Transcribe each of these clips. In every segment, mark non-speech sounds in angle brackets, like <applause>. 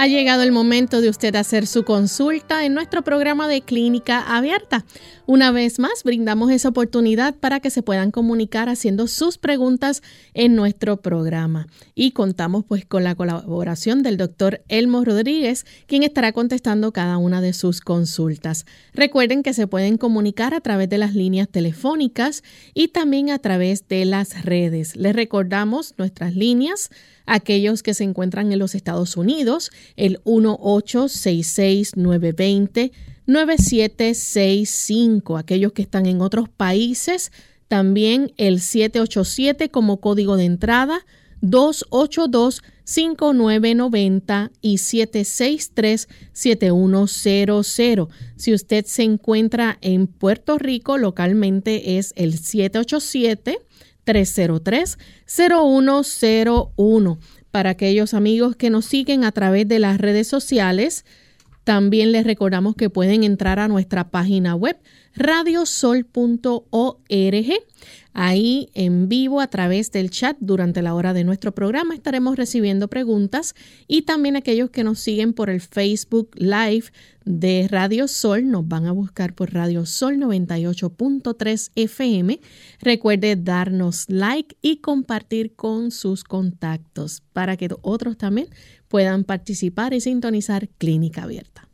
Ha llegado el momento de usted hacer su consulta en nuestro programa de clínica abierta. Una vez más, brindamos esa oportunidad para que se puedan comunicar haciendo sus preguntas en nuestro programa. Y contamos pues con la colaboración del doctor Elmo Rodríguez, quien estará contestando cada una de sus consultas. Recuerden que se pueden comunicar a través de las líneas telefónicas y también a través de las redes. Les recordamos nuestras líneas aquellos que se encuentran en los Estados Unidos, el 1-866-920-9765. Aquellos que están en otros países, también el 787 como código de entrada, 282-5990 y 763-7100. Si usted se encuentra en Puerto Rico, localmente es el 787 303-0101. Para aquellos amigos que nos siguen a través de las redes sociales, también les recordamos que pueden entrar a nuestra página web radiosol.org. Ahí en vivo a través del chat durante la hora de nuestro programa estaremos recibiendo preguntas y también aquellos que nos siguen por el Facebook Live de Radio Sol nos van a buscar por Radio Sol 98.3 FM. Recuerde darnos like y compartir con sus contactos para que otros también puedan participar y sintonizar Clínica Abierta.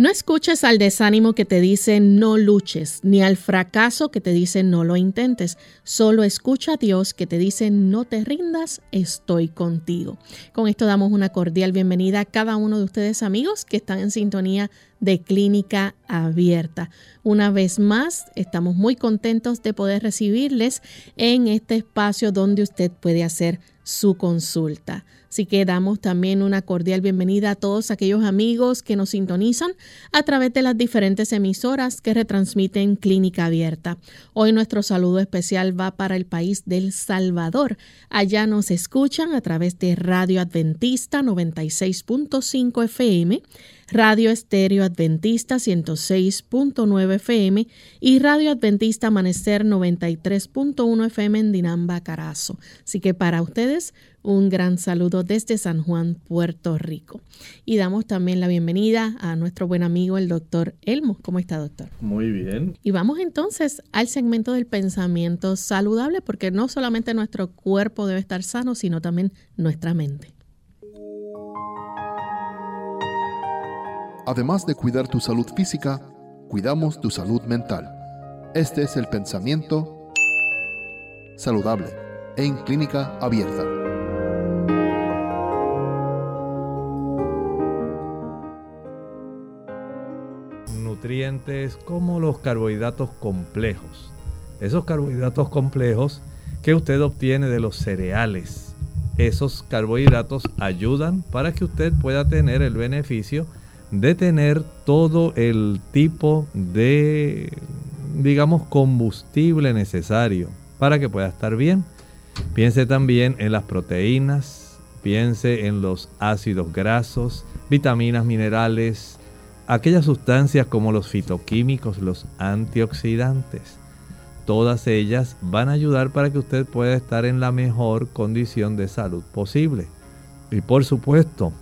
No escuches al desánimo que te dice no luches, ni al fracaso que te dice no lo intentes. Solo escucha a Dios que te dice no te rindas, estoy contigo. Con esto damos una cordial bienvenida a cada uno de ustedes amigos que están en sintonía de clínica abierta. Una vez más, estamos muy contentos de poder recibirles en este espacio donde usted puede hacer su consulta. Así que damos también una cordial bienvenida a todos aquellos amigos que nos sintonizan a través de las diferentes emisoras que retransmiten Clínica Abierta. Hoy nuestro saludo especial va para el país del Salvador. Allá nos escuchan a través de Radio Adventista 96.5 FM Radio Estéreo Adventista 106.9 FM y Radio Adventista Amanecer 93.1 FM en Dinamba, Carazo. Así que para ustedes un gran saludo desde San Juan, Puerto Rico. Y damos también la bienvenida a nuestro buen amigo el doctor Elmo. ¿Cómo está, doctor? Muy bien. Y vamos entonces al segmento del pensamiento saludable, porque no solamente nuestro cuerpo debe estar sano, sino también nuestra mente. Además de cuidar tu salud física, cuidamos tu salud mental. Este es el pensamiento saludable en clínica abierta. Nutrientes como los carbohidratos complejos. Esos carbohidratos complejos que usted obtiene de los cereales. Esos carbohidratos ayudan para que usted pueda tener el beneficio tener todo el tipo de, digamos, combustible necesario para que pueda estar bien. Piense también en las proteínas, piense en los ácidos grasos, vitaminas, minerales, aquellas sustancias como los fitoquímicos, los antioxidantes. Todas ellas van a ayudar para que usted pueda estar en la mejor condición de salud posible. Y por supuesto,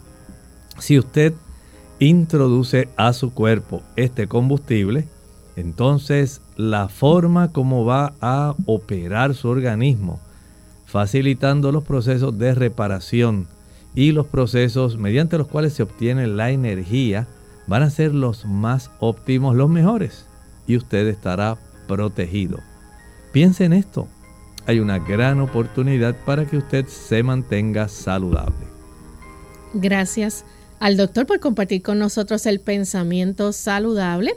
si usted introduce a su cuerpo este combustible, entonces la forma como va a operar su organismo, facilitando los procesos de reparación y los procesos mediante los cuales se obtiene la energía, van a ser los más óptimos, los mejores, y usted estará protegido. Piense en esto, hay una gran oportunidad para que usted se mantenga saludable. Gracias al doctor por compartir con nosotros el pensamiento saludable.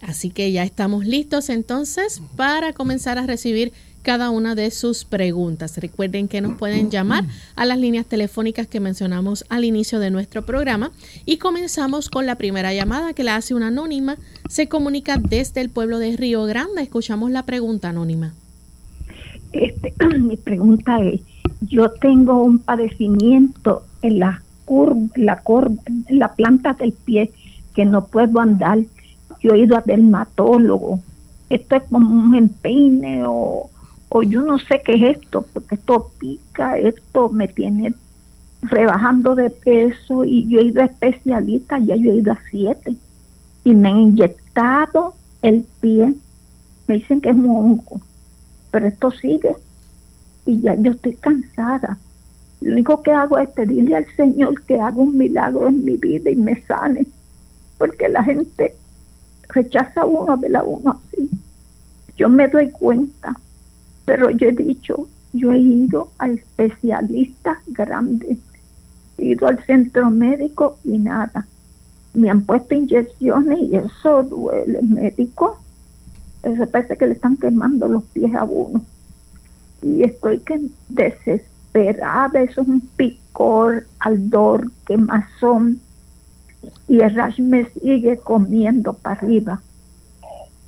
Así que ya estamos listos entonces para comenzar a recibir cada una de sus preguntas. Recuerden que nos pueden llamar a las líneas telefónicas que mencionamos al inicio de nuestro programa y comenzamos con la primera llamada que la hace una anónima. Se comunica desde el pueblo de Río Grande. Escuchamos la pregunta anónima. Este, <clears throat> mi pregunta es, yo tengo un padecimiento en la curva, la, en la planta del pie que no puedo andar. Yo he ido a dermatólogo. Esto es como un empeine o, o yo no sé qué es esto, porque esto pica, esto me tiene rebajando de peso y yo he ido a especialistas, ya yo he ido a siete y me han inyectado el pie. Me dicen que es un hongo, pero esto sigue y ya yo estoy cansada. Lo único que hago es pedirle al Señor que haga un milagro en mi vida y me sane, porque la gente rechaza a uno, la uno así. Yo me doy cuenta, pero yo he dicho, yo he ido a especialistas grandes, he ido al centro médico y nada. Me han puesto inyecciones y eso duele, médico. Eso parece que le están quemando los pies a uno y estoy que desesperada, eso es un picor, ardor, quemazón, y el rash me sigue comiendo para arriba.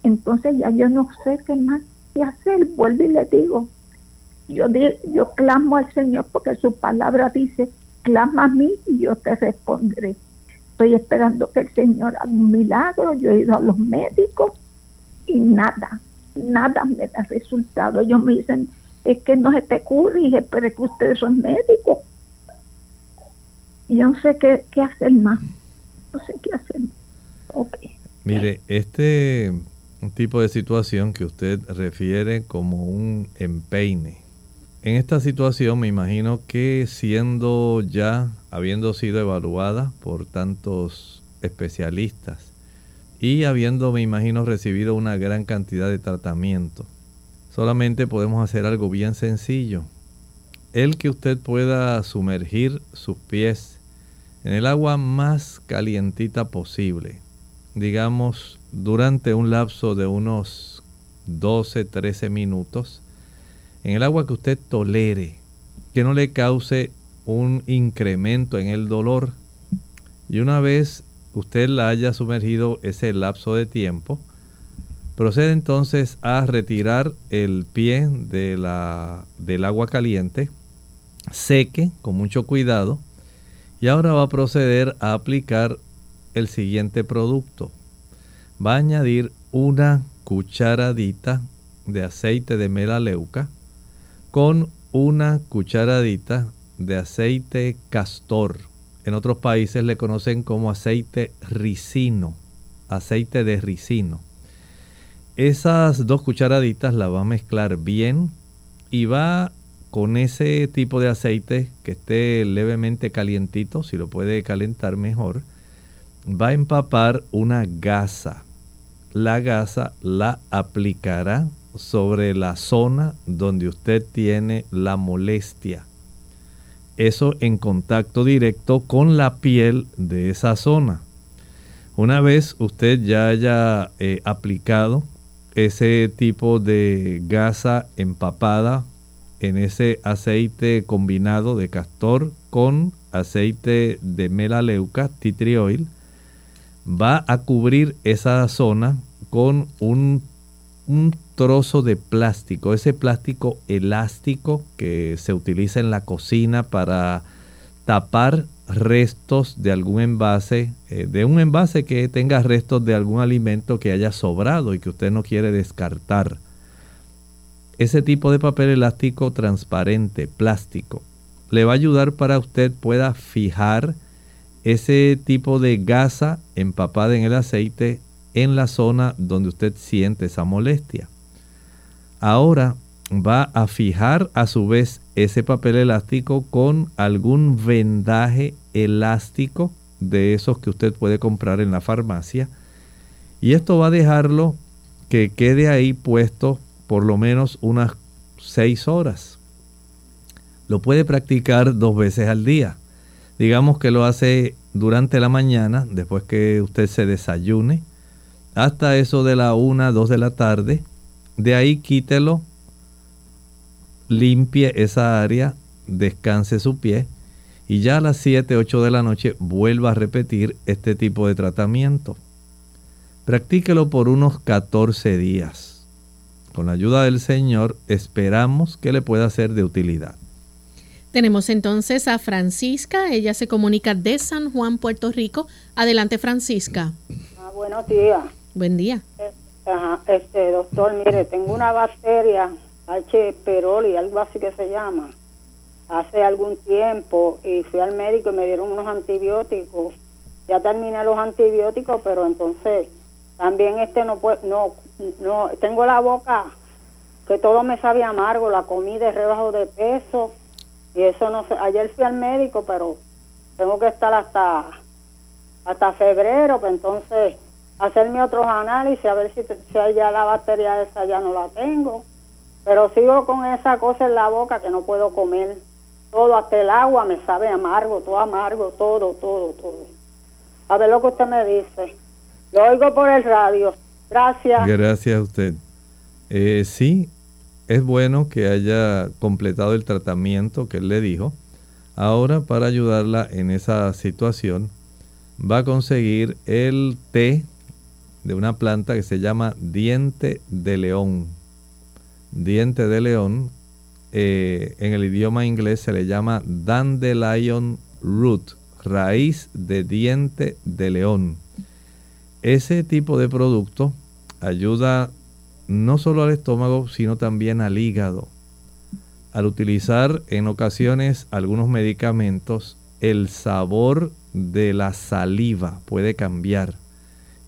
Entonces ya yo no sé qué más que hacer, vuelvo y le digo, yo, yo clamo al Señor porque su palabra dice, clama a mí y yo te responderé. Estoy esperando que el Señor haga un milagro, yo he ido a los médicos y nada, nada me da resultado. Ellos me dicen, es que no se te ocurre, pero es que ustedes son médicos. Y yo no sé qué, qué hacer más. No sé qué hacer. Okay. Mire, este tipo de situación que usted refiere como un empeine. En esta situación me imagino que siendo ya, habiendo sido evaluada por tantos especialistas y habiendo, me imagino, recibido una gran cantidad de tratamiento, Solamente podemos hacer algo bien sencillo. El que usted pueda sumergir sus pies en el agua más calientita posible. Digamos, durante un lapso de unos 12, 13 minutos. En el agua que usted tolere, que no le cause un incremento en el dolor. Y una vez usted la haya sumergido ese lapso de tiempo, Procede entonces a retirar el pie del agua caliente, seque con mucho cuidado y ahora va a proceder a aplicar el siguiente producto. Va a añadir una cucharadita de aceite de melaleuca con una cucharadita de aceite castor. En otros países le conocen como aceite ricino, aceite de ricino. Esas dos cucharaditas las va a mezclar bien y va con ese tipo de aceite que esté levemente calientito, si lo puede calentar mejor, va a empapar una gasa. La gasa la aplicará sobre la zona donde usted tiene la molestia. Eso en contacto directo con la piel de esa zona. Una vez usted ya haya eh, aplicado ese tipo de gasa empapada en ese aceite combinado de castor con aceite de melaleuca, tea tree oil, va a cubrir esa zona con un, un trozo de plástico, ese plástico elástico que se utiliza en la cocina para tapar restos de algún envase, eh, de un envase que tenga restos de algún alimento que haya sobrado y que usted no quiere descartar. Ese tipo de papel elástico transparente, plástico, le va a ayudar para usted pueda fijar ese tipo de gasa empapada en el aceite en la zona donde usted siente esa molestia. Ahora va a fijar a su vez ese papel elástico con algún vendaje elástico de esos que usted puede comprar en la farmacia. Y esto va a dejarlo que quede ahí puesto por lo menos unas 6 horas. Lo puede practicar dos veces al día. Digamos que lo hace durante la mañana, después que usted se desayune, hasta eso de la 1, 2 de la tarde. De ahí quítelo, limpie esa área, descanse su pie y ya a las 7, 8 de la noche vuelva a repetir este tipo de tratamiento. Practíquelo por unos 14 días. Con la ayuda del Señor esperamos que le pueda ser de utilidad. Tenemos entonces a Francisca, ella se comunica de San Juan, Puerto Rico. Adelante, Francisca. Ah, buenos días. Buen día. Eh, este, doctor, mire, tengo una bacteria, H. pylori, algo así que se llama, hace algún tiempo y fui al médico y me dieron unos antibióticos. Ya terminé los antibióticos, pero entonces también este no puedo, no, no, tengo la boca que todo me sabe amargo, la comida es rebajo de peso y eso no sé, ayer fui al médico, pero tengo que estar hasta hasta febrero, pues entonces hacerme otros análisis a ver si, si ya la batería esa ya no la tengo. Pero sigo con esa cosa en la boca que no puedo comer. Todo, hasta el agua me sabe amargo, todo amargo, todo, todo, todo. A ver lo que usted me dice. Lo oigo por el radio. Gracias. Gracias a usted. Eh, sí, es bueno que haya completado el tratamiento que él le dijo. Ahora, para ayudarla en esa situación, va a conseguir el té de una planta que se llama diente de león. Diente de león, eh, en el idioma inglés se le llama dandelion root, raíz de diente de león. Ese tipo de producto ayuda no solo al estómago, sino también al hígado. Al utilizar en ocasiones algunos medicamentos, el sabor de la saliva puede cambiar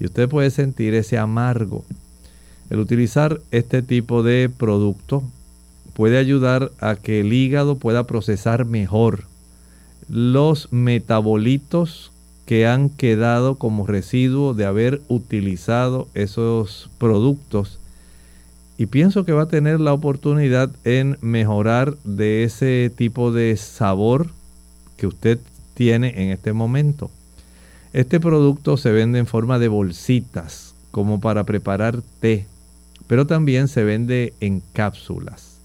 y usted puede sentir ese amargo. El utilizar este tipo de producto puede ayudar a que el hígado pueda procesar mejor los metabolitos que han quedado como residuo de haber utilizado esos productos y pienso que va a tener la oportunidad en mejorar de ese tipo de sabor que usted tiene en este momento. Este producto se vende en forma de bolsitas, como para preparar té, pero también se vende en cápsulas.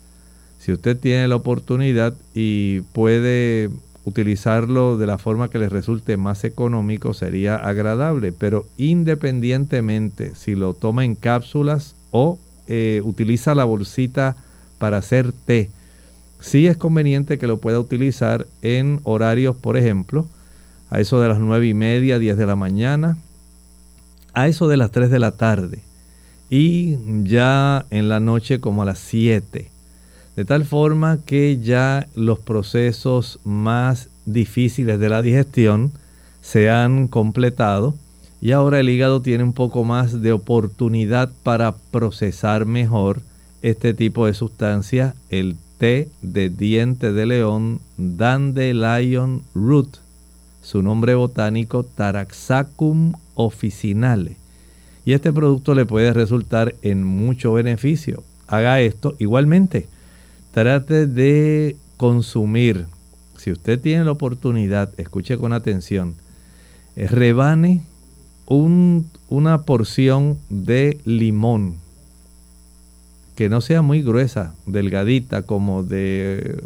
Si usted tiene la oportunidad y puede utilizarlo de la forma que le resulte más económico, sería agradable, pero independientemente si lo toma en cápsulas o eh, utiliza la bolsita para hacer té, sí es conveniente que lo pueda utilizar en horarios, por ejemplo, a eso de las nueve y media, 10 de la mañana, a eso de las 3 de la tarde y ya en la noche como a las 7. De tal forma que ya los procesos más difíciles de la digestión se han completado y ahora el hígado tiene un poco más de oportunidad para procesar mejor este tipo de sustancia, el té de diente de león Dandelion Root, su nombre botánico Taraxacum officinale. Y este producto le puede resultar en mucho beneficio. Haga esto igualmente. Trate de consumir, si usted tiene la oportunidad, escuche con atención, rebane una porción de limón que no sea muy gruesa, delgadita, como de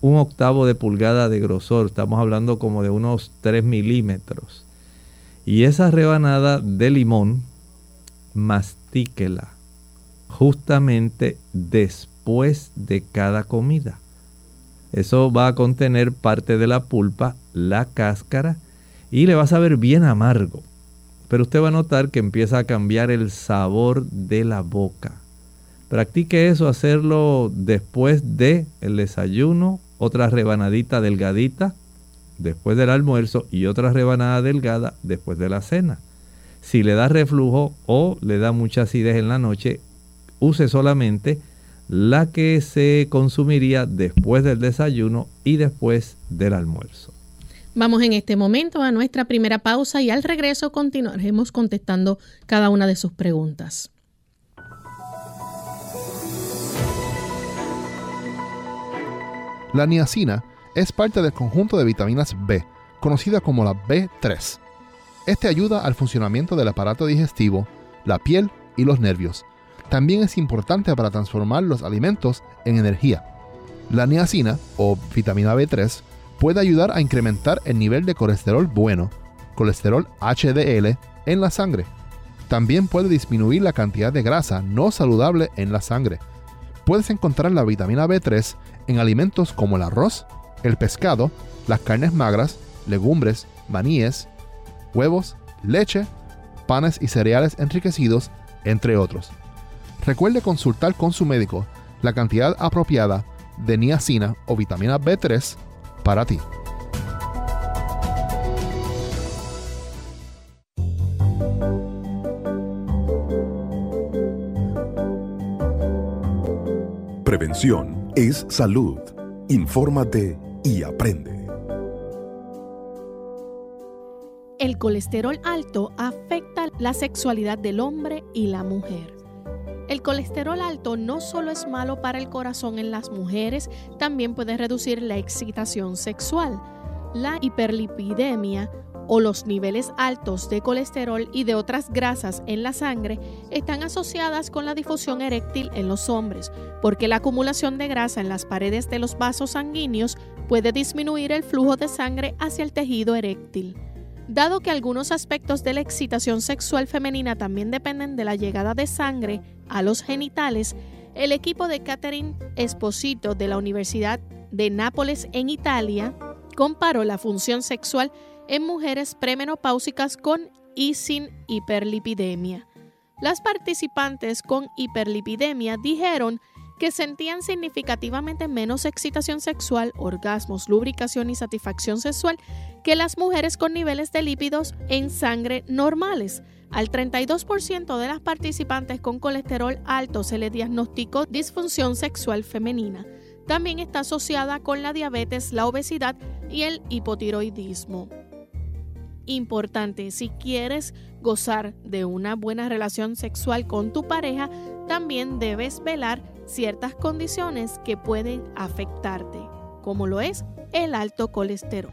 un octavo de pulgada de grosor, estamos hablando como de unos 3 milímetros. Y esa rebanada de limón, mastíquela justamente después de cada comida. Eso va a contener parte de la pulpa, la cáscara, y le va a saber bien amargo pero usted va a notar que empieza a cambiar el sabor de la boca. Practique eso, hacerlo después de el desayuno, otra rebanadita delgadita después del almuerzo y otra rebanada delgada después de la cena. Si le da reflujo o le da mucha acidez en la noche, use solamente la que se consumiría después del desayuno y después del almuerzo. Vamos en este momento a nuestra primera pausa y al regreso continuaremos contestando cada una de sus preguntas. La niacina es parte del conjunto de vitaminas B, conocida como la B3. Este ayuda al funcionamiento del aparato digestivo, la piel y los nervios. También es importante para transformar los alimentos en energía. La niacina, o vitamina B3, puede ayudar a incrementar el nivel de colesterol bueno, colesterol HDL, en la sangre. También puede disminuir la cantidad de grasa no saludable en la sangre. Puedes encontrar la vitamina B3 en alimentos como el arroz, el pescado, las carnes magras, legumbres, maníes, huevos, leche, panes y cereales enriquecidos, entre otros. Recuerde consultar con su médico la cantidad apropiada de niacina o vitamina B3 para ti. Prevención es salud. Infórmate y aprende. El colesterol alto afecta la sexualidad del hombre y la mujer. El colesterol alto no solo es malo para el corazón en las mujeres, también puede reducir la excitación sexual. La hiperlipidemia o los niveles altos de colesterol y de otras grasas en la sangre están asociadas con la difusión eréctil en los hombres, porque la acumulación de grasa en las paredes de los vasos sanguíneos puede disminuir el flujo de sangre hacia el tejido eréctil. Dado que algunos aspectos de la excitación sexual femenina también dependen de la llegada de sangre a los genitales, el equipo de Catherine Esposito de la Universidad de Nápoles en Italia comparó la función sexual en mujeres premenopáusicas con y sin hiperlipidemia. Las participantes con hiperlipidemia dijeron que sentían significativamente menos excitación sexual, orgasmos, lubricación y satisfacción sexual que las mujeres con niveles de lípidos en sangre normales. Al 32% de las participantes con colesterol alto se le diagnosticó disfunción sexual femenina. También está asociada con la diabetes, la obesidad y el hipotiroidismo. Importante, si quieres gozar de una buena relación sexual con tu pareja, también debes velar ciertas condiciones que pueden afectarte, como lo es el alto colesterol.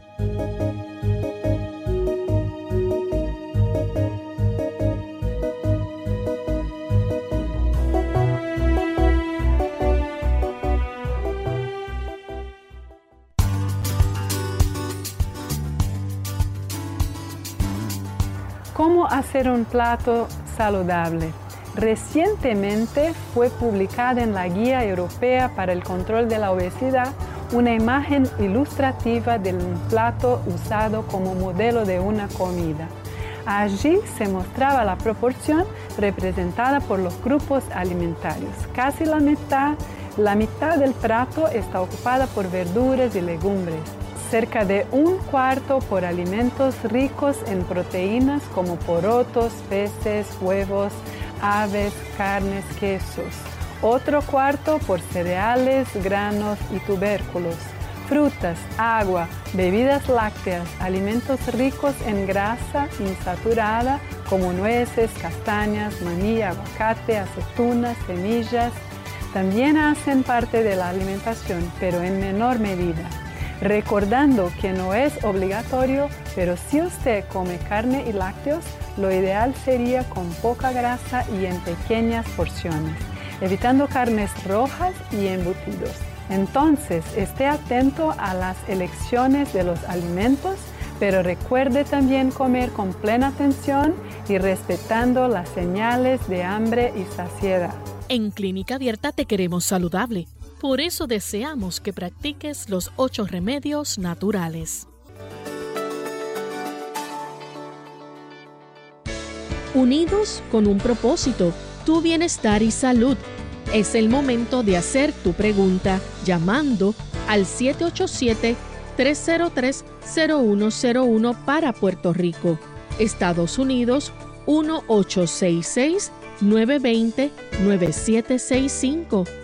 ¿Cómo hacer un plato saludable? Recientemente fue publicada en la Guía Europea para el Control de la Obesidad una imagen ilustrativa de un plato usado como modelo de una comida. Allí se mostraba la proporción representada por los grupos alimentarios. Casi la mitad, la mitad del plato está ocupada por verduras y legumbres. Cerca de un cuarto por alimentos ricos en proteínas como porotos, peces, huevos, aves, carnes, quesos. Otro cuarto por cereales, granos y tubérculos. Frutas, agua, bebidas lácteas, alimentos ricos en grasa insaturada como nueces, castañas, maní, aguacate, aceitunas, semillas, también hacen parte de la alimentación, pero en menor medida. Recordando que no es obligatorio, pero si usted come carne y lácteos, lo ideal sería con poca grasa y en pequeñas porciones, evitando carnes rojas y embutidos. Entonces, esté atento a las elecciones de los alimentos, pero recuerde también comer con plena atención y respetando las señales de hambre y saciedad. En Clínica Abierta te queremos saludable. Por eso deseamos que practiques los ocho remedios naturales. Unidos con un propósito, tu bienestar y salud. Es el momento de hacer tu pregunta llamando al 787-303-0101 para Puerto Rico, Estados Unidos 1866-920-9765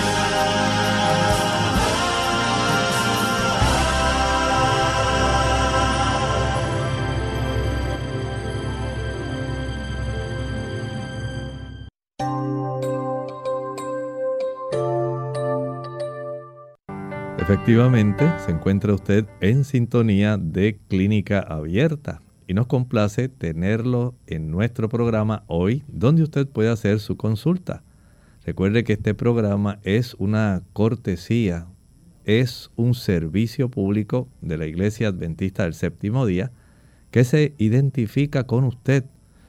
Efectivamente, se encuentra usted en sintonía de Clínica Abierta y nos complace tenerlo en nuestro programa hoy, donde usted puede hacer su consulta. Recuerde que este programa es una cortesía, es un servicio público de la Iglesia Adventista del Séptimo Día que se identifica con usted,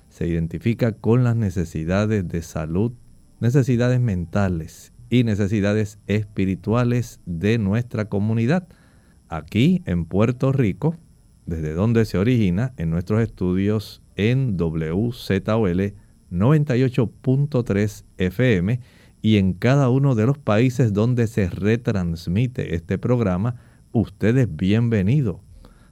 se identifica con las necesidades de salud, necesidades mentales y necesidades espirituales de nuestra comunidad. Aquí en Puerto Rico, desde donde se origina en nuestros estudios en WZOL 98.3 FM y en cada uno de los países donde se retransmite este programa, usted es bienvenido.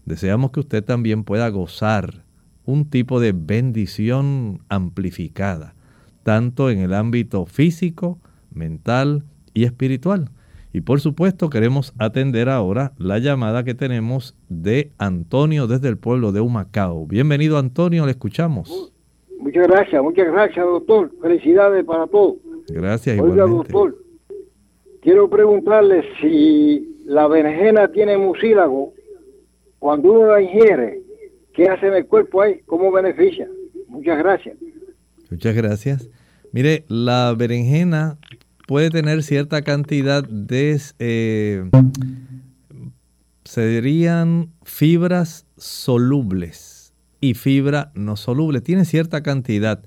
Deseamos que usted también pueda gozar un tipo de bendición amplificada, tanto en el ámbito físico, mental y espiritual. Y por supuesto queremos atender ahora la llamada que tenemos de Antonio desde el pueblo de Humacao. Bienvenido Antonio, le escuchamos. Muchas gracias, muchas gracias doctor. Felicidades para todos. Gracias. Oiga doctor, quiero preguntarle si la berenjena tiene mucílago, cuando uno la ingiere, ¿qué hace en el cuerpo ahí? ¿Cómo beneficia? Muchas gracias. Muchas gracias. Mire, la berenjena puede tener cierta cantidad de, eh, serían fibras solubles y fibra no soluble. Tiene cierta cantidad.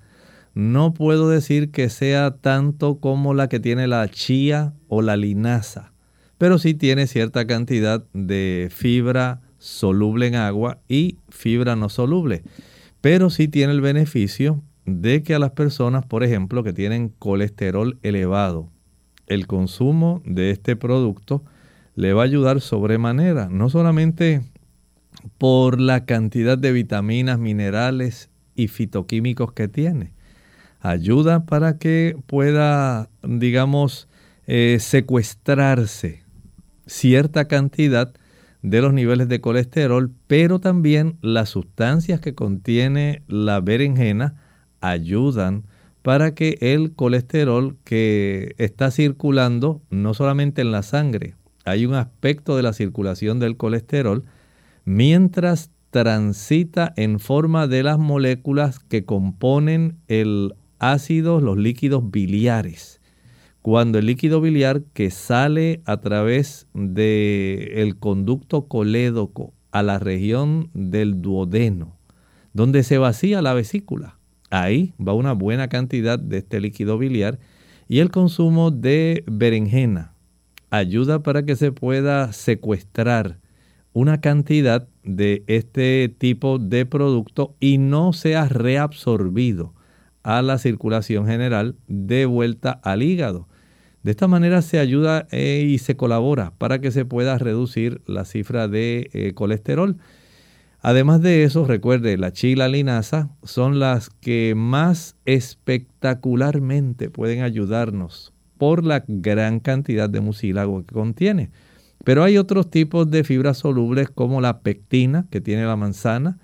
No puedo decir que sea tanto como la que tiene la chía o la linaza, pero sí tiene cierta cantidad de fibra soluble en agua y fibra no soluble. Pero sí tiene el beneficio de que a las personas, por ejemplo, que tienen colesterol elevado, el consumo de este producto le va a ayudar sobremanera, no solamente por la cantidad de vitaminas, minerales y fitoquímicos que tiene. Ayuda para que pueda, digamos, eh, secuestrarse cierta cantidad de los niveles de colesterol, pero también las sustancias que contiene la berenjena ayudan para que el colesterol que está circulando, no solamente en la sangre, hay un aspecto de la circulación del colesterol, mientras transita en forma de las moléculas que componen el ácido, los líquidos biliares. Cuando el líquido biliar que sale a través del conducto colédoco a la región del duodeno, donde se vacía la vesícula, ahí va una buena cantidad de este líquido biliar y el consumo de berenjena ayuda para que se pueda secuestrar una cantidad de este tipo de producto y no sea reabsorbido a la circulación general de vuelta al hígado. De esta manera se ayuda eh, y se colabora para que se pueda reducir la cifra de eh, colesterol. Además de eso, recuerde, la chila linaza son las que más espectacularmente pueden ayudarnos por la gran cantidad de mucílago que contiene. Pero hay otros tipos de fibras solubles como la pectina que tiene la manzana.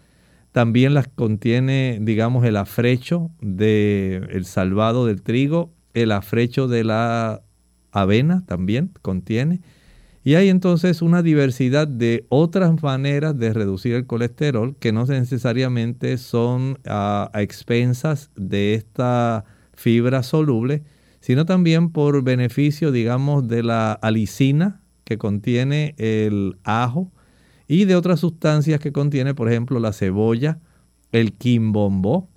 También las contiene, digamos, el afrecho del salvado del trigo, el afrecho de la avena también contiene y hay entonces una diversidad de otras maneras de reducir el colesterol que no necesariamente son a, expensas de esta fibra soluble, sino también por beneficio, digamos, de la alicina que contiene el ajo y de otras sustancias que contiene, por ejemplo, la cebolla, el quimbombo,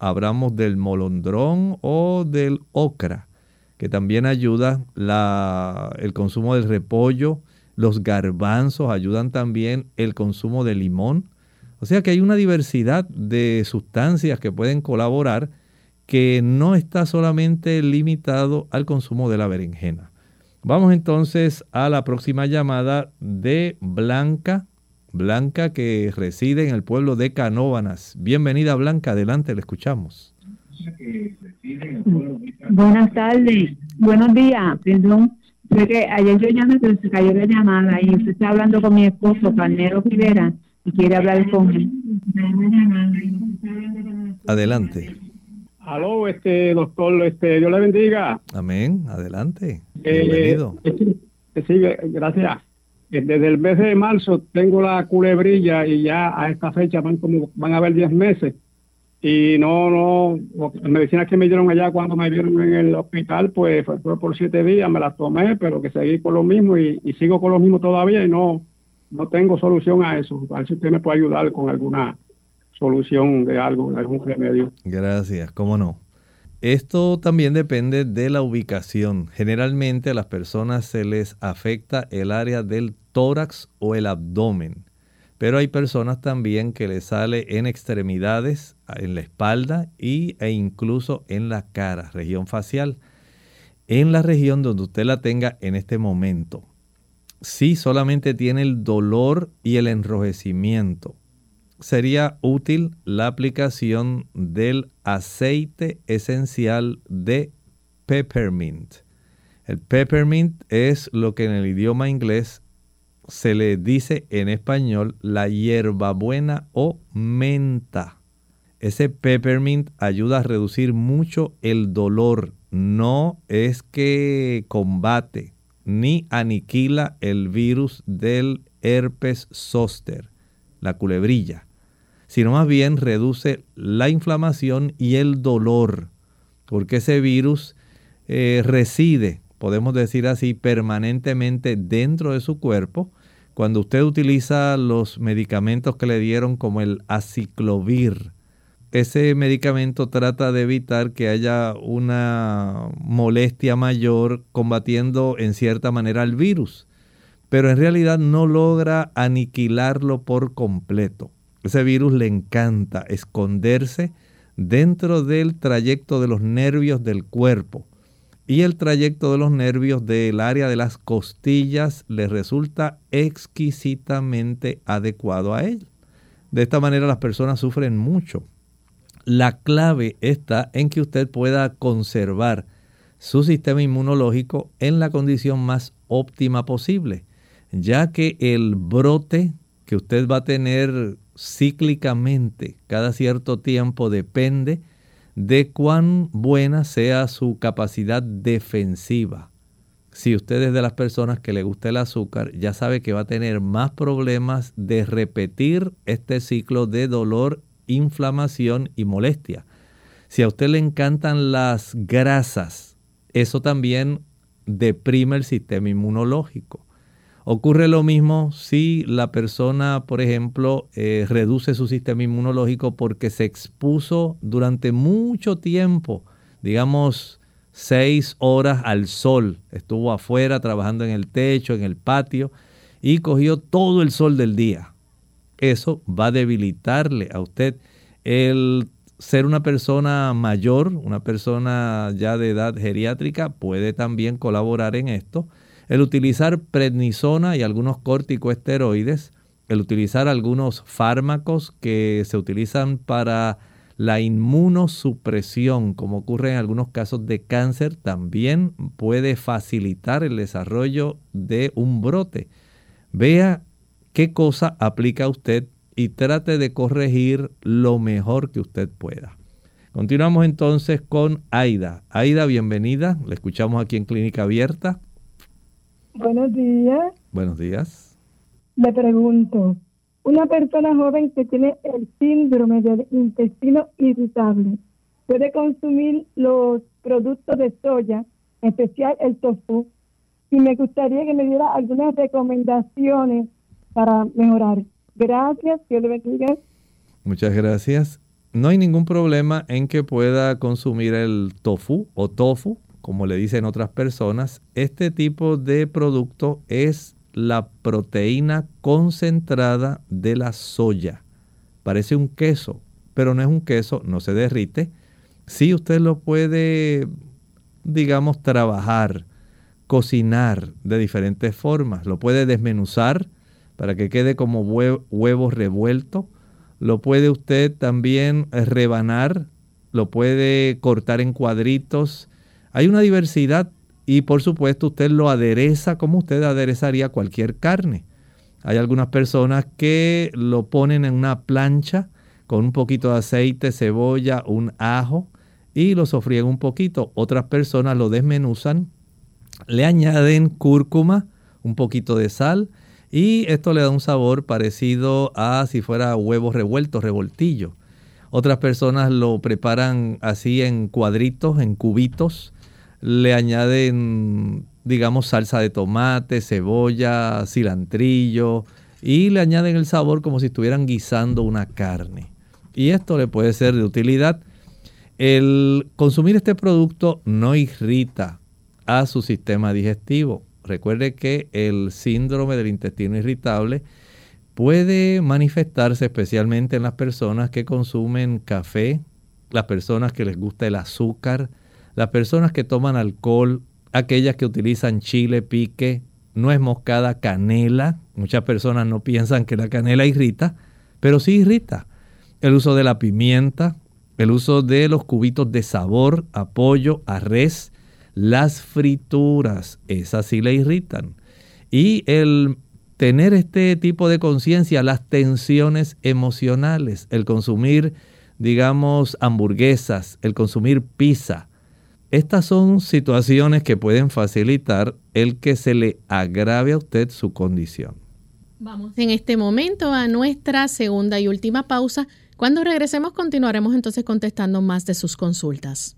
hablamos del molondrón o del ocra que también ayuda el consumo del repollo, Los garbanzos ayudan también el consumo de limón. O sea que hay una diversidad de sustancias que pueden colaborar que no está solamente limitado al consumo de la berenjena. Vamos entonces a la próxima llamada de Blanca. Blanca que reside en el pueblo de Canóvanas. Bienvenida Blanca, adelante, le escuchamos. Buenas tardes, buenos días, perdón. Fue que ayer yo llamé, pero se cayó la llamada y usted está hablando con mi esposo, Carnero Rivera, y quiere hablar con él. Adelante. Aló, este doctor, este, Dios le bendiga. Amén, adelante. Eh, Bienvenido. eh, sí, gracias. Eh, Desde el mes de marzo tengo la culebrilla y ya a esta fecha van como van a haber 10 meses. Y no, no, las medicinas que me dieron allá cuando me vieron en el hospital, pues fue, por siete días, me las tomé, pero que seguí con lo mismo y, sigo con lo mismo todavía y no, no tengo solución a eso. A ver si usted me puede ayudar con alguna solución de algo, algún remedio. Gracias, cómo no. Esto también depende de la ubicación. Generalmente a las personas se les afecta el área del tórax o el abdomen, pero hay personas también que les sale en extremidades, en la espalda y, e incluso en la cara, región facial. En la región donde usted la tenga en este momento, si solamente tiene el dolor y el enrojecimiento, sería útil la aplicación del aceite esencial de peppermint. El peppermint es lo que en el idioma inglés se le dice en español la hierbabuena o menta. Ese peppermint ayuda a reducir mucho el dolor. No es que combate ni aniquila el virus del herpes zóster, la culebrilla sino más bien reduce la inflamación y el dolor, porque ese virus eh, reside, podemos decir así, permanentemente dentro de su cuerpo. Cuando usted utiliza los medicamentos que le dieron como el aciclovir, ese medicamento trata de evitar que haya una molestia mayor combatiendo en cierta manera al virus, pero en realidad no logra aniquilarlo por completo. Ese virus le encanta esconderse dentro del trayecto de los nervios del cuerpo. Y el trayecto de los nervios del área de las costillas le resulta exquisitamente adecuado a él. De esta manera las personas sufren mucho. La clave está en que usted pueda conservar su sistema inmunológico en la condición más óptima posible, ya que el brote que usted va a tener cíclicamente, cada cierto tiempo, depende de cuán buena sea su capacidad defensiva. Si usted es de las personas que le gusta el azúcar, ya sabe que va a tener más problemas de repetir este ciclo de dolor, inflamación y molestia. Si a usted le encantan las grasas, eso también deprime el sistema inmunológico. Ocurre lo mismo si la persona, por ejemplo, eh, reduce su sistema inmunológico porque se expuso durante mucho tiempo, digamos seis horas al sol. Estuvo afuera trabajando en el techo, en el patio y cogió todo el sol del día. Eso va a debilitarle a usted el ser una persona mayor, una persona ya de edad geriátrica, puede también colaborar en esto el utilizar prednisona y algunos corticoesteroides, el utilizar algunos fármacos que se utilizan para la inmunosupresión, como ocurre en algunos casos de cáncer, también puede facilitar el desarrollo de un brote. Vea qué cosa aplica usted y trate de corregir lo mejor que usted pueda. Continuamos entonces con Aida. Aida, bienvenida. Le escuchamos aquí en Clínica Abierta. Buenos días. Buenos días. Le pregunto, una persona joven que tiene el síndrome del intestino irritable, ¿puede consumir los productos de soya, en especial el tofu? Y me gustaría que me diera algunas recomendaciones para mejorar. Gracias, Dios le bendiga. Muchas gracias. No hay ningún problema en que pueda consumir el tofu o tofu como le dicen otras personas, este tipo de producto es la proteína concentrada de la soya. Parece un queso, pero no es un queso, no se derrite. Sí, usted lo puede, digamos, trabajar, cocinar de diferentes formas. Lo puede desmenuzar para que quede como huevo revuelto. Lo puede usted también rebanar, lo puede cortar en cuadritos. Hay una diversidad y por supuesto usted lo adereza como usted aderezaría cualquier carne. Hay algunas personas que lo ponen en una plancha con un poquito de aceite, cebolla, un ajo y lo sofríen un poquito. Otras personas lo desmenuzan, le añaden cúrcuma, un poquito de sal y esto le da un sabor parecido a si fuera huevos revueltos, revoltillo. Otras personas lo preparan así en cuadritos, en cubitos. Le añaden, digamos, salsa de tomate, cebolla, cilantrillo y le añaden el sabor como si estuvieran guisando una carne. Y esto le puede ser de utilidad. El consumir este producto no irrita a su sistema digestivo. Recuerde que el síndrome del intestino irritable puede manifestarse especialmente en las personas que consumen café, las personas que les gusta el azúcar, las personas que toman alcohol, aquellas que utilizan chile, pique, nuez moscada, canela. Muchas personas no piensan que la canela irrita, pero sí irrita. El uso de la pimienta, el uso de los cubitos de sabor, apoyo, a res, las frituras, esas sí le irritan. Y el tener este tipo de conciencia, las tensiones emocionales, el consumir, digamos, hamburguesas, el consumir pizza. Estas son situaciones que pueden facilitar el que se le agrave a usted su condición. Vamos en este momento a nuestra segunda y última pausa. Cuando regresemos continuaremos entonces contestando más de sus consultas.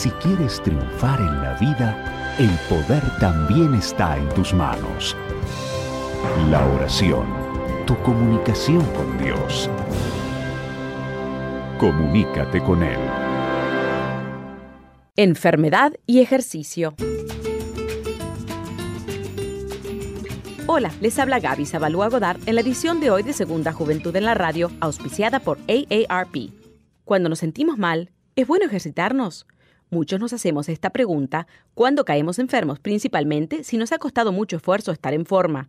Si quieres triunfar en la vida, el poder también está en tus manos. La oración, tu comunicación con Dios. Comunícate con Él. Enfermedad y ejercicio. Hola, les habla Gaby Zabalúa Godard en la edición de hoy de Segunda Juventud en la Radio, auspiciada por AARP. Cuando nos sentimos mal, ¿es bueno ejercitarnos? Muchos nos hacemos esta pregunta cuando caemos enfermos, principalmente si nos ha costado mucho esfuerzo estar en forma.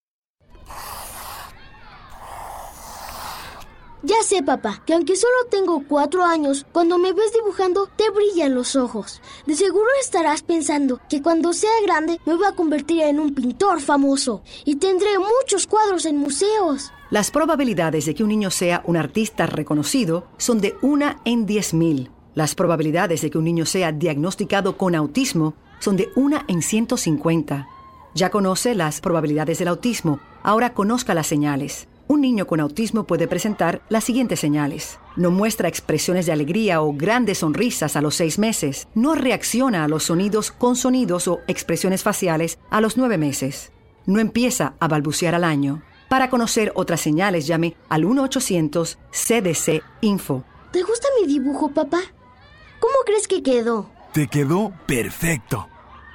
Ya sé, papá, que aunque solo tengo cuatro años, cuando me ves dibujando, te brillan los ojos. De seguro estarás pensando que cuando sea grande me voy a convertir en un pintor famoso y tendré muchos cuadros en museos. Las probabilidades de que un niño sea un artista reconocido son de una en diez mil. Las probabilidades de que un niño sea diagnosticado con autismo son de una en 150. Ya conoce las probabilidades del autismo, ahora conozca las señales. Un niño con autismo puede presentar las siguientes señales. No muestra expresiones de alegría o grandes sonrisas a los seis meses. No reacciona a los sonidos con sonidos o expresiones faciales a los nueve meses. No empieza a balbucear al año. Para conocer otras señales llame al 1-800-CDC-INFO. ¿Te gusta mi dibujo, papá? ¿Cómo crees que quedó? Te quedó perfecto.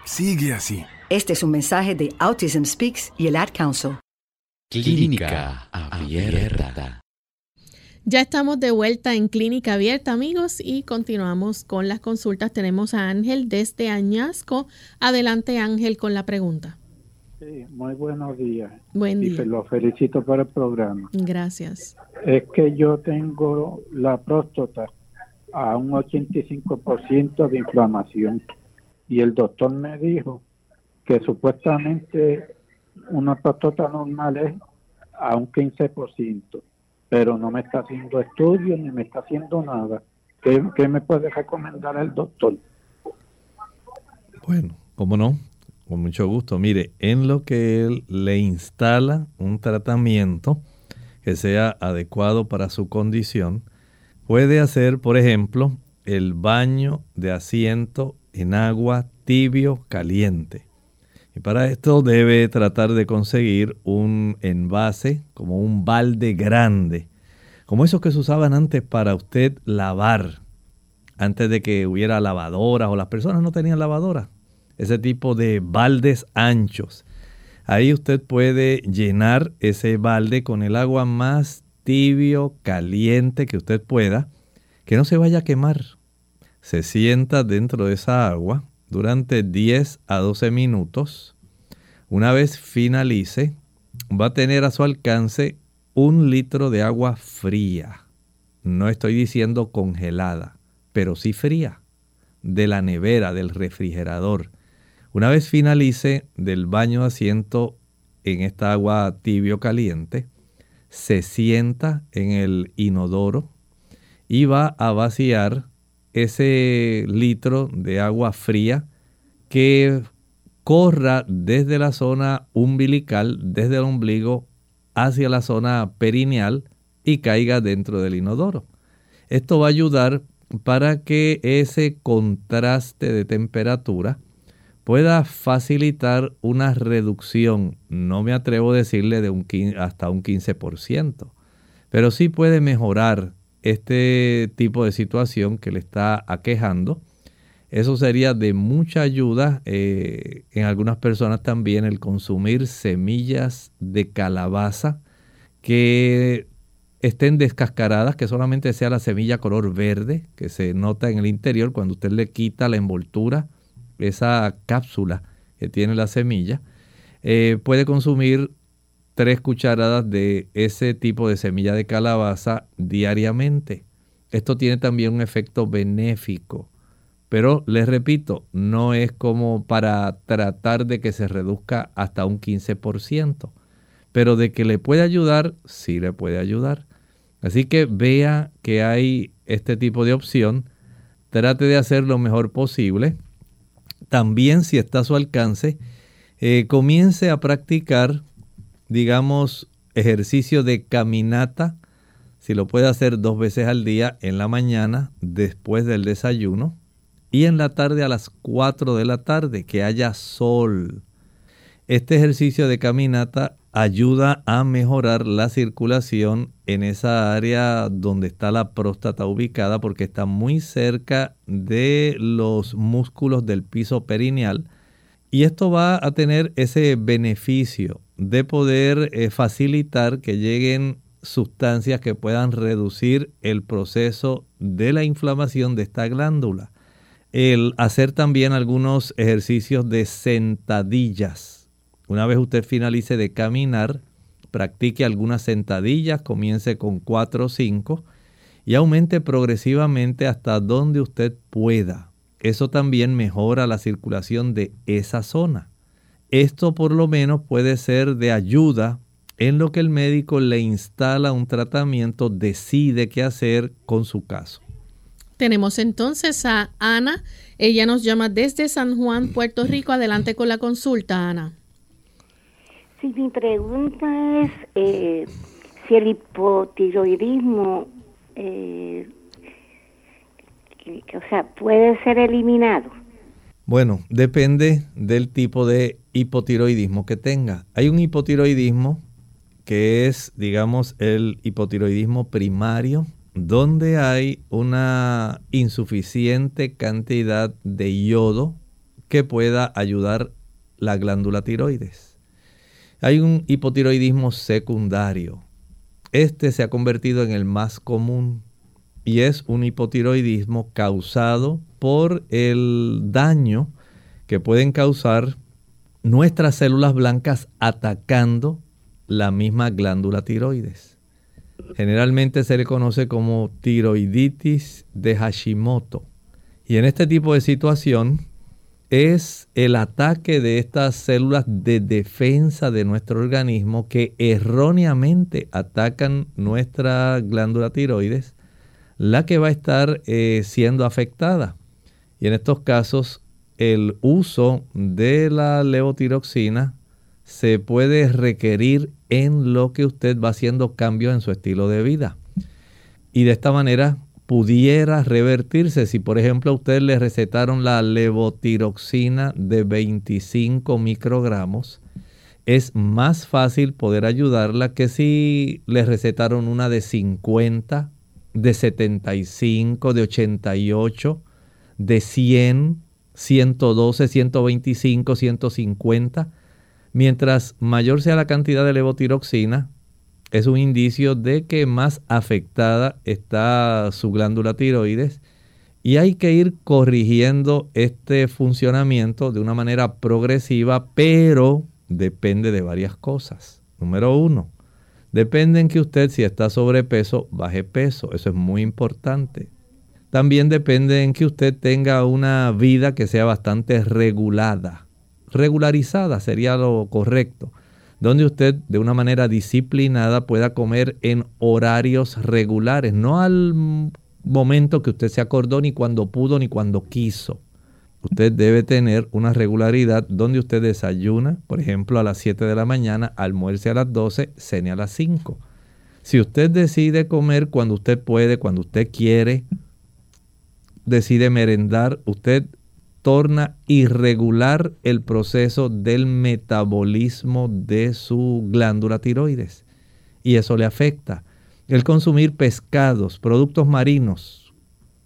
Sigue así. Este es un mensaje de Autism Speaks y el Ad Council. Clínica Abierta. Ya estamos de vuelta en Clínica Abierta, amigos, y continuamos con las consultas. Tenemos a Ángel desde Añasco. Adelante, Ángel, con la pregunta. Sí, muy buenos días. Buen Y día. se lo felicito por el programa. Gracias. Es que yo tengo la próstata a un 85% de inflamación y el doctor me dijo que supuestamente una próstata normal es a un 15%, pero no me está haciendo estudios ni me está haciendo nada. ¿Qué, me puede recomendar el doctor? Bueno, ¿cómo no? Con mucho gusto. Mire, en lo que él le instala un tratamiento que sea adecuado para su condición, puede hacer, por ejemplo, el baño de asiento en agua tibio caliente. Y para esto debe tratar de conseguir un envase, como un balde grande, como esos que se usaban antes para usted lavar, antes de que hubiera lavadoras o las personas no tenían lavadoras. Ese tipo de baldes anchos. Ahí usted puede llenar ese balde con el agua más tibio, caliente que usted pueda, que no se vaya a quemar. Se sienta dentro de esa agua durante 10 a 12 minutos. Una vez finalice, va a tener a su alcance un litro de agua fría. No estoy diciendo congelada, pero sí fría, de la nevera, del refrigerador. Una vez finalice del baño de asiento en esta agua tibio caliente, se sienta en el inodoro y va a vaciar ese litro de agua fría que corra desde la zona umbilical, desde el ombligo, hacia la zona perineal y caiga dentro del inodoro. Esto va a ayudar para que ese contraste de temperatura pueda facilitar una reducción, no me atrevo a decirle de un hasta un 15%, pero sí puede mejorar este tipo de situación que le está aquejando. Eso sería de mucha ayuda eh, en algunas personas también el consumir semillas de calabaza que estén descascaradas, que solamente sea la semilla color verde que se nota en el interior cuando usted le quita la envoltura, esa cápsula que tiene la semilla. Eh, puede consumir tres cucharadas de ese tipo de semilla de calabaza diariamente. Esto tiene también un efecto benéfico. Pero les repito, no es como para tratar de que se reduzca hasta un 15%. Pero de que le puede ayudar, sí le puede ayudar. Así que vea que hay este tipo de opción. Trate de hacer lo mejor posible. También si está a su alcance, eh, comience a practicar, digamos, ejercicio de caminata. Si lo puede hacer dos veces al día, en la mañana, después del desayuno, y en la tarde a las 4 de la tarde, que haya sol. Este ejercicio de caminata ayuda a mejorar la circulación en esa área donde está la próstata ubicada porque está muy cerca de los músculos del piso perineal y esto va a tener ese beneficio de poder eh, facilitar que lleguen sustancias que puedan reducir el proceso de la inflamación de esta glándula. El hacer también algunos ejercicios de sentadillas. Una vez usted finalice de caminar, practique algunas sentadillas, comience con 4 o 5 y aumente progresivamente hasta donde usted pueda. Eso también mejora la circulación de esa zona. Esto por lo menos puede ser de ayuda en lo que el médico le instala un tratamiento, decide qué hacer con su caso. Tenemos entonces a Ana. Ella nos llama desde San Juan, Puerto Rico. Adelante con la consulta, Ana. Sí, mi pregunta es eh, si el hipotiroidismo, eh, o sea, puede ser eliminado. Bueno, depende del tipo de hipotiroidismo que tenga. Hay un hipotiroidismo que es, digamos, el hipotiroidismo primario, donde hay una insuficiente cantidad de yodo que pueda ayudar la glándula tiroides. Hay un hipotiroidismo secundario. Este se ha convertido en el más común y es un hipotiroidismo causado por el daño que pueden causar nuestras células blancas atacando la misma glándula tiroides. Generalmente se le conoce como tiroiditis de Hashimoto. Y en este tipo de situación es el ataque de estas células de defensa de nuestro organismo que erróneamente atacan nuestra glándula tiroides, la que va a estar eh, siendo afectada. Y en estos casos el uso de la levotiroxina se puede requerir en lo que usted va haciendo cambios en su estilo de vida. Y de esta manera pudiera revertirse si por ejemplo a usted le recetaron la levotiroxina de 25 microgramos, es más fácil poder ayudarla que si le recetaron una de 50, de 75, de 88, de 100, 112, 125, 150. Mientras mayor sea la cantidad de levotiroxina, es un indicio de que más afectada está su glándula tiroides y hay que ir corrigiendo este funcionamiento de una manera progresiva, pero depende de varias cosas. Número uno, depende en que usted si está sobrepeso, baje peso. Eso es muy importante. También depende en que usted tenga una vida que sea bastante regulada. Regularizada sería lo correcto. Donde usted de una manera disciplinada pueda comer en horarios regulares, no al momento que usted se acordó ni cuando pudo ni cuando quiso. Usted debe tener una regularidad donde usted desayuna, por ejemplo, a las 7 de la mañana, almuerce a las 12, cene a las 5. Si usted decide comer cuando usted puede, cuando usted quiere, decide merendar, usted torna irregular el proceso del metabolismo de su glándula tiroides y eso le afecta. El consumir pescados, productos marinos,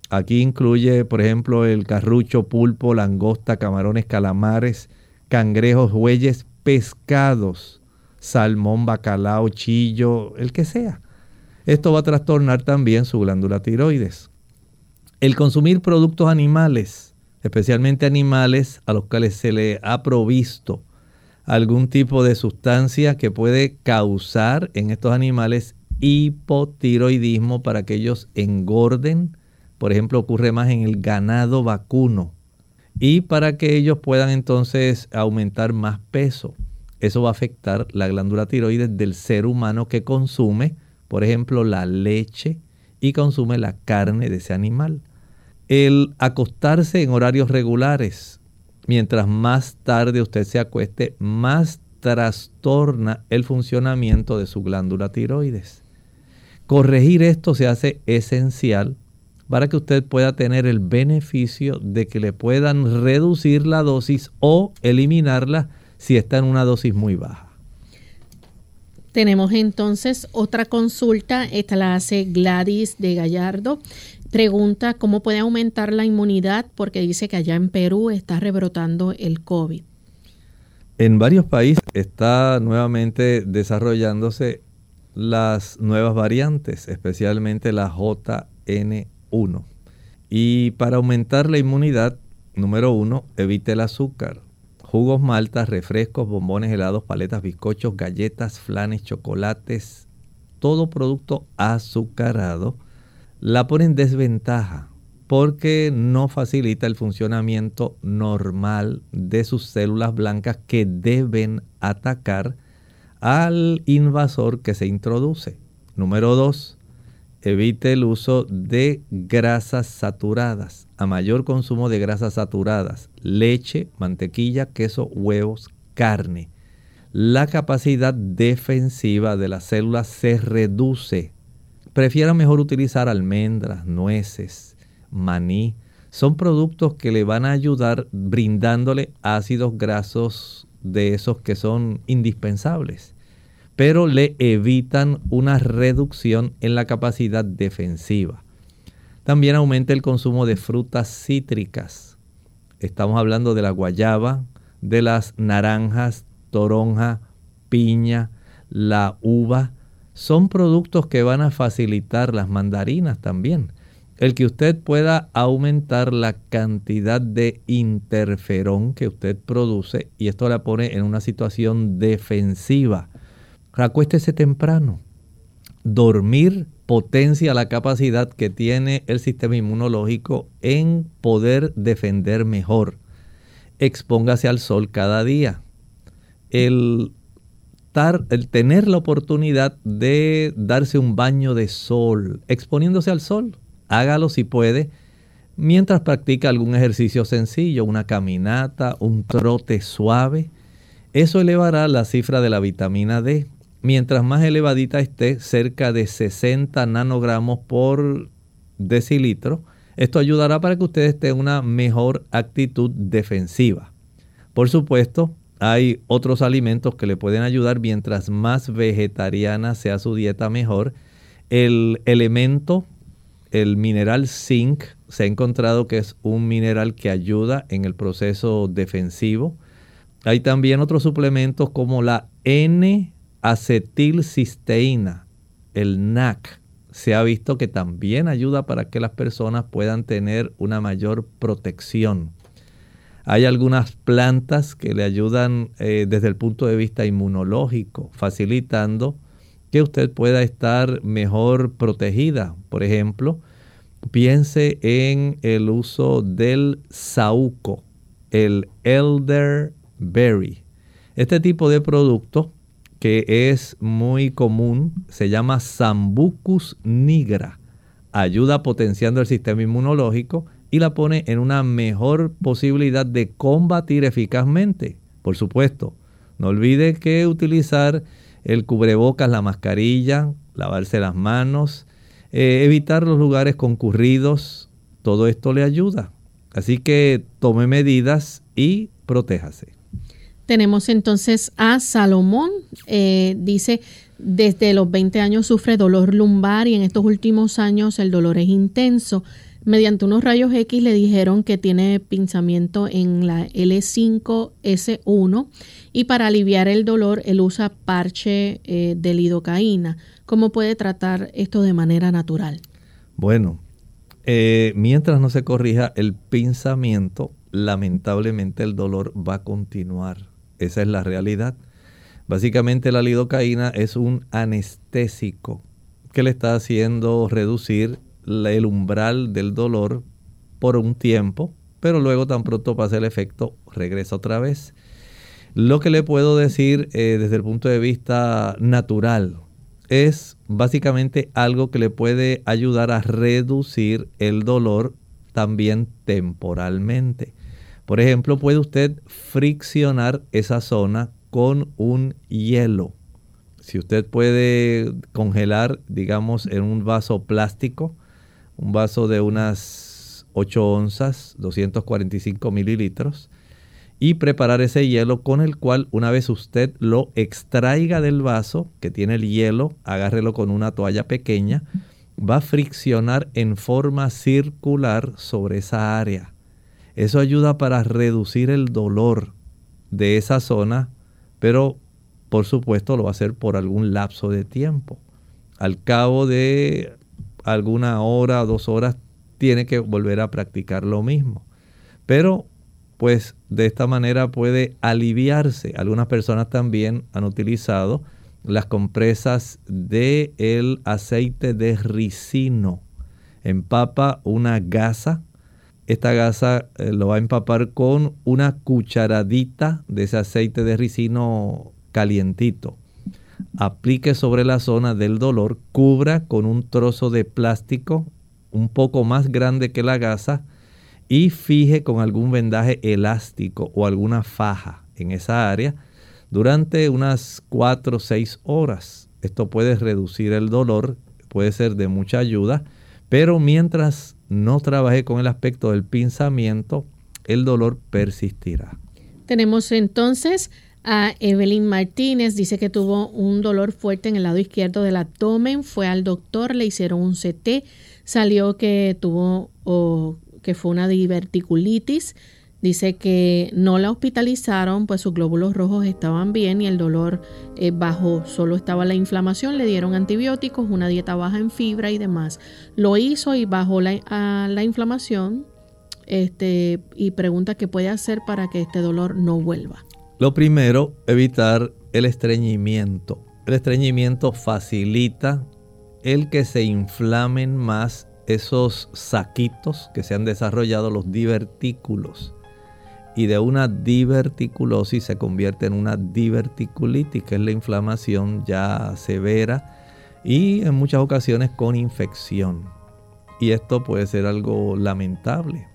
aquí incluye por ejemplo el carrucho, pulpo, langosta, camarones, calamares, cangrejos, bueyes, pescados, salmón, bacalao, chillo, el que sea. Esto va a trastornar también su glándula tiroides. El consumir productos animales, especialmente animales a los cuales se le ha provisto algún tipo de sustancia que puede causar en estos animales hipotiroidismo para que ellos engorden. Por ejemplo, ocurre más en el ganado vacuno. Y para que ellos puedan entonces aumentar más peso. Eso va a afectar la glándula tiroides del ser humano que consume, por ejemplo, la leche y consume la carne de ese animal el acostarse en horarios regulares. Mientras más tarde usted se acueste, más trastorna el funcionamiento de su glándula tiroides. Corregir esto se hace esencial para que usted pueda tener el beneficio de que le puedan reducir la dosis o eliminarla si está en una dosis muy baja. Tenemos entonces otra consulta, esta la hace Gladys de Gallardo. Pregunta cómo puede aumentar la inmunidad porque dice que allá en Perú está rebrotando el COVID. En varios países está nuevamente desarrollándose las nuevas variantes, especialmente la JN1. Y para aumentar la inmunidad, número uno, evite el azúcar. Jugos, maltas, refrescos, bombones, helados, paletas, bizcochos, galletas, flanes, chocolates, todo producto azucarado la pone en desventaja porque no facilita el funcionamiento normal de sus células blancas que deben atacar al invasor que se introduce. Número 2. Evite el uso de grasas saturadas. A mayor consumo de grasas saturadas, leche, mantequilla, queso, huevos, carne. La capacidad defensiva de las células se reduce Prefiera mejor utilizar almendras, nueces, maní. Son productos que le van a ayudar brindándole ácidos grasos de esos que son indispensables. pero le evitan una reducción en la capacidad defensiva. También aumenta el consumo de frutas cítricas. Estamos hablando de la guayaba, de las naranjas, toronja, piña, la uva. Son productos que van a facilitar las mandarinas también. El que usted pueda aumentar la cantidad de interferón que usted produce y esto la pone en una situación defensiva. Acuéstese temprano. Dormir potencia la capacidad que tiene el sistema inmunológico en poder defender mejor. Expóngase al sol cada día. El, el tener la oportunidad de darse un baño de sol, exponiéndose al sol, hágalo si puede, mientras practica algún ejercicio sencillo, una caminata, un trote suave. Eso elevará la cifra de la vitamina D mientras más elevadita esté, cerca de 60 nanogramos por decilitro, esto ayudará para que usted esté en una mejor actitud defensiva. Por supuesto, hay otros alimentos que le pueden ayudar mientras más vegetariana sea su dieta mejor. El elemento, el mineral zinc, se ha encontrado que es un mineral que ayuda en el proceso defensivo. Hay también otros suplementos como la N acetilcisteína, el NAC, se ha visto que también ayuda para que las personas puedan tener una mayor protección. Hay algunas plantas que le ayudan eh, desde el punto de vista inmunológico, facilitando que usted pueda estar mejor protegida. Por ejemplo, piense en el uso del saúco, el elderberry. Este tipo de producto que es muy común, se llama Sambucus nigra. Ayuda potenciando el sistema inmunológico y la pone en una mejor posibilidad de combatir eficazmente. Por supuesto, no olvide que utilizar el cubrebocas, la mascarilla, lavarse las manos, eh, evitar los lugares concurridos, todo esto le ayuda. Así que tome medidas y protéjase. Tenemos entonces a Salomón. Eh, dice, desde los 20 años sufre dolor lumbar y en estos últimos años el dolor es intenso. Mediante unos rayos X le dijeron que tiene pinzamiento en la L5S1 y para aliviar el dolor él usa parche eh, de lidocaína. ¿Cómo puede tratar esto de manera natural? Bueno, eh, mientras no se corrija el pinzamiento, lamentablemente el dolor va a continuar. Esa es la realidad. Básicamente la lidocaína es un anestésico que le está haciendo reducir el umbral del dolor por un tiempo, pero luego tan pronto pasa el efecto, regresa otra vez. Lo que le puedo decir eh, desde el punto de vista natural es básicamente algo que le puede ayudar a reducir el dolor también temporalmente. Por ejemplo, puede usted friccionar esa zona con un hielo. Si usted puede congelar, digamos, en un vaso plástico, un vaso de unas 8 onzas, 245 mililitros, y preparar ese hielo con el cual una vez usted lo extraiga del vaso que tiene el hielo, agárrelo con una toalla pequeña, va a friccionar en forma circular sobre esa área. Eso ayuda para reducir el dolor de esa zona, pero por supuesto lo va a hacer por algún lapso de tiempo. Al cabo de alguna hora o dos horas tiene que volver a practicar lo mismo. Pero pues de esta manera puede aliviarse. Algunas personas también han utilizado las compresas de el aceite de ricino. Empapa una gasa esta gasa eh, lo va a empapar con una cucharadita de ese aceite de ricino calientito. Aplique sobre la zona del dolor, cubra con un trozo de plástico un poco más grande que la gasa y fije con algún vendaje elástico o alguna faja en esa área durante unas 4 o 6 horas. Esto puede reducir el dolor, puede ser de mucha ayuda, pero mientras no trabaje con el aspecto del pinzamiento, el dolor persistirá. Tenemos entonces A Evelyn Martínez dice que tuvo un dolor fuerte en el lado izquierdo del abdomen, fue al doctor, le hicieron un CT, salió que tuvo o que fue una diverticulitis. Dice que no la hospitalizaron, pues sus glóbulos rojos estaban bien y el dolor eh, bajó, solo estaba la inflamación, le dieron antibióticos, una dieta baja en fibra y demás. Lo hizo y bajó la, la inflamación este, y pregunta qué puede hacer para que este dolor no vuelva. Lo primero, evitar el estreñimiento. El estreñimiento facilita el que se inflamen más esos saquitos que se han desarrollado, los divertículos. Y de una diverticulosis se convierte en una diverticulitis, que es la inflamación ya severa y en muchas ocasiones con infección. Y esto puede ser algo lamentable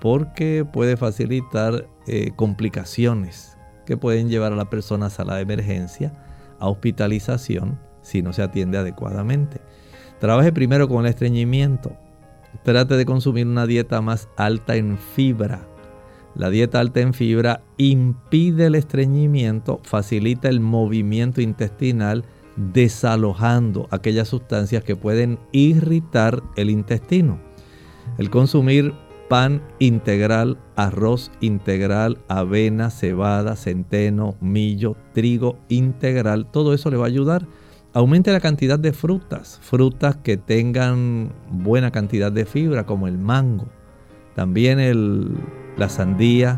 porque puede facilitar eh, complicaciones que pueden llevar a la persona a sala de emergencia, a hospitalización, si no se atiende adecuadamente. Trabaje primero con el estreñimiento. Trate de consumir una dieta más alta en fibra. La dieta alta en fibra impide el estreñimiento, facilita el movimiento intestinal, desalojando aquellas sustancias que pueden irritar el intestino. El consumir pan integral, arroz integral, avena, cebada, centeno, millo, trigo integral, todo eso le va a ayudar. Aumente la cantidad de frutas, frutas que tengan buena cantidad de fibra, como el mango, también el, la sandía,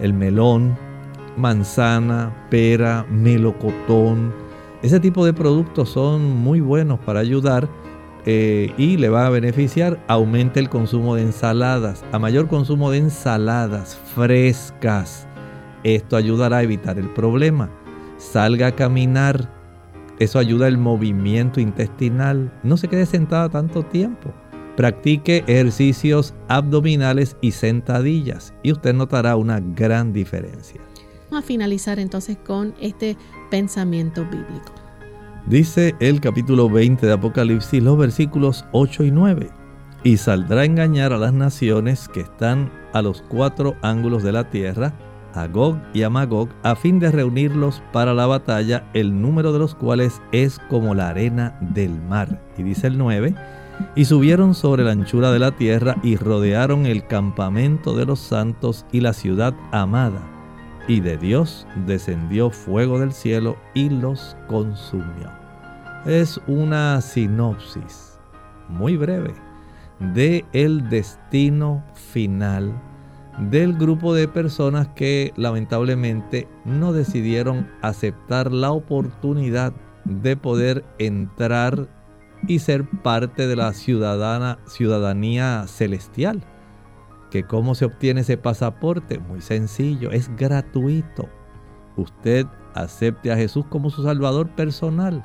el melón, manzana, pera, melocotón. Ese tipo de productos son muy buenos para ayudar eh, y le va a beneficiar, aumente el consumo de ensaladas. A mayor consumo de ensaladas frescas, esto ayudará a evitar el problema. Salga a caminar, eso ayuda al movimiento intestinal. No se quede sentada tanto tiempo. Practique ejercicios abdominales y sentadillas y usted notará una gran diferencia. Vamos a finalizar entonces con este pensamiento bíblico. Dice el capítulo 20 de Apocalipsis, los versículos 8 y 9. Y saldrá a engañar a las naciones que están a los cuatro ángulos de la tierra, a Gog y a Magog, a fin de reunirlos para la batalla, el número de los cuales es como la arena del mar. Y dice el 9, y subieron sobre la anchura de la tierra y rodearon el campamento de los santos y la ciudad amada y de Dios descendió fuego del cielo y los consumió. Es una sinopsis muy breve de el destino final del grupo de personas que lamentablemente no decidieron aceptar la oportunidad de poder entrar y ser parte de la ciudadana, ciudadanía celestial que cómo se obtiene ese pasaporte. Muy sencillo, es gratuito. Usted acepte a Jesús como su Salvador personal.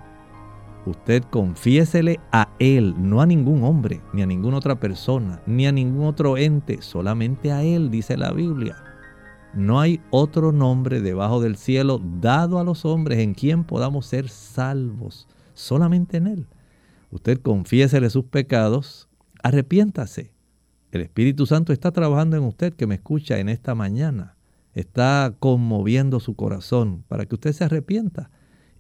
Usted confiésele a Él, no a ningún hombre, ni a ninguna otra persona, ni a ningún otro ente, solamente a Él, dice la Biblia. No hay otro nombre debajo del cielo dado a los hombres en quien podamos ser salvos, solamente en Él. Usted confiésele sus pecados, arrepiéntase el Espíritu Santo está trabajando en usted que me escucha en esta mañana. Está conmoviendo su corazón para que usted se arrepienta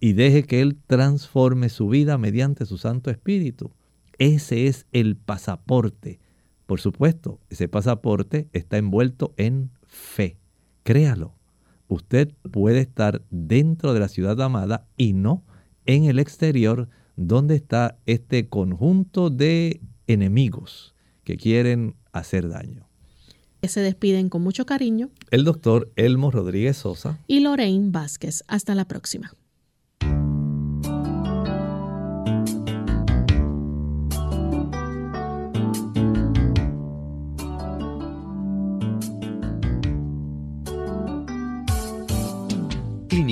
y deje que Él transforme su vida mediante su Santo Espíritu. Ese es el pasaporte. Por supuesto, ese pasaporte está envuelto en fe. Créalo. Usted puede estar dentro de la ciudad amada y no en el exterior donde está este conjunto de enemigos que quieren hacer daño. Se despiden con mucho cariño. El doctor Elmo Rodríguez Sosa. Y Lorraine Vázquez. Hasta la próxima.